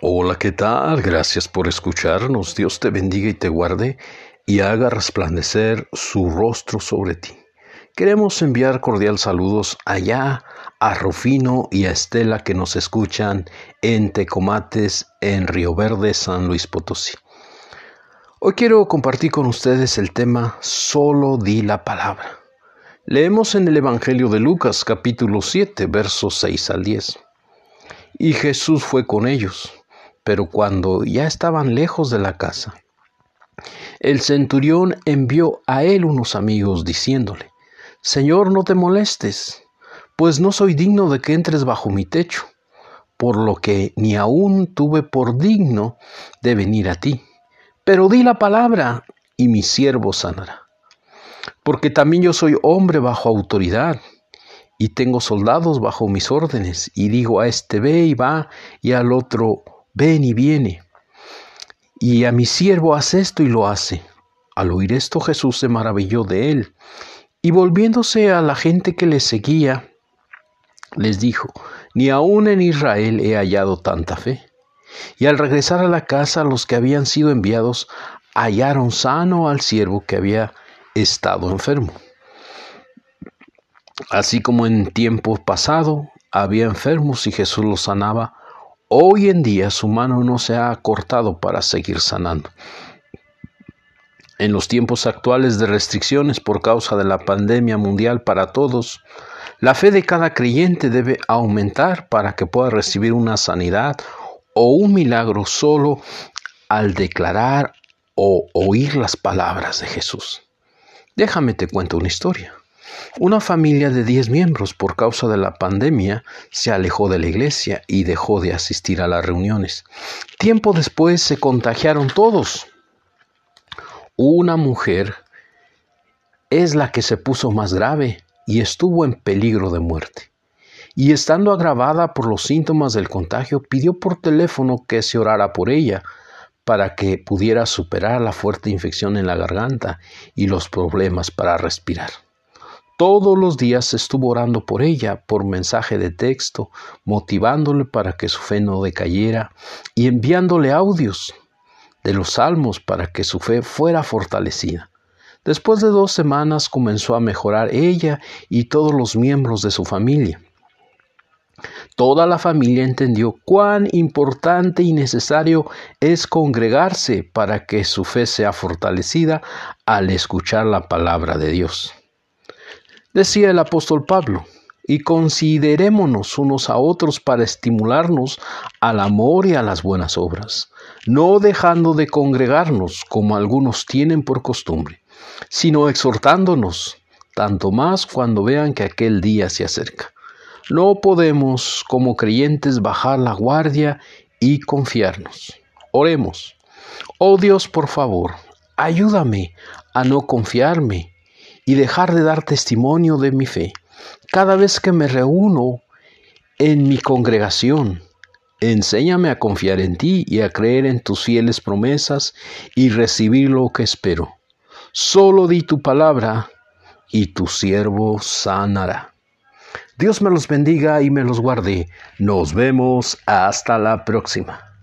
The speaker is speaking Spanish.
Hola, ¿qué tal? Gracias por escucharnos. Dios te bendiga y te guarde y haga resplandecer su rostro sobre ti. Queremos enviar cordial saludos allá a Rufino y a Estela que nos escuchan en Tecomates, en Río Verde, San Luis Potosí. Hoy quiero compartir con ustedes el tema Solo di la palabra. Leemos en el Evangelio de Lucas capítulo 7 versos 6 al 10. Y Jesús fue con ellos pero cuando ya estaban lejos de la casa, el centurión envió a él unos amigos diciéndole, Señor, no te molestes, pues no soy digno de que entres bajo mi techo, por lo que ni aún tuve por digno de venir a ti. Pero di la palabra y mi siervo sanará. Porque también yo soy hombre bajo autoridad y tengo soldados bajo mis órdenes, y digo a este ve y va, y al otro ven y viene. Y a mi siervo hace esto y lo hace. Al oír esto Jesús se maravilló de él, y volviéndose a la gente que le seguía, les dijo, ni aún en Israel he hallado tanta fe. Y al regresar a la casa, los que habían sido enviados hallaron sano al siervo que había estado enfermo. Así como en tiempo pasado había enfermos y Jesús los sanaba, Hoy en día su mano no se ha cortado para seguir sanando. En los tiempos actuales de restricciones por causa de la pandemia mundial para todos, la fe de cada creyente debe aumentar para que pueda recibir una sanidad o un milagro solo al declarar o oír las palabras de Jesús. Déjame te cuento una historia. Una familia de 10 miembros por causa de la pandemia se alejó de la iglesia y dejó de asistir a las reuniones. Tiempo después se contagiaron todos. Una mujer es la que se puso más grave y estuvo en peligro de muerte. Y estando agravada por los síntomas del contagio, pidió por teléfono que se orara por ella para que pudiera superar la fuerte infección en la garganta y los problemas para respirar. Todos los días estuvo orando por ella por mensaje de texto, motivándole para que su fe no decayera y enviándole audios de los salmos para que su fe fuera fortalecida. Después de dos semanas comenzó a mejorar ella y todos los miembros de su familia. Toda la familia entendió cuán importante y necesario es congregarse para que su fe sea fortalecida al escuchar la palabra de Dios. Decía el apóstol Pablo, y considerémonos unos a otros para estimularnos al amor y a las buenas obras, no dejando de congregarnos como algunos tienen por costumbre, sino exhortándonos, tanto más cuando vean que aquel día se acerca. No podemos como creyentes bajar la guardia y confiarnos. Oremos. Oh Dios, por favor, ayúdame a no confiarme y dejar de dar testimonio de mi fe. Cada vez que me reúno en mi congregación, enséñame a confiar en ti y a creer en tus fieles promesas y recibir lo que espero. Solo di tu palabra y tu siervo sanará. Dios me los bendiga y me los guarde. Nos vemos hasta la próxima.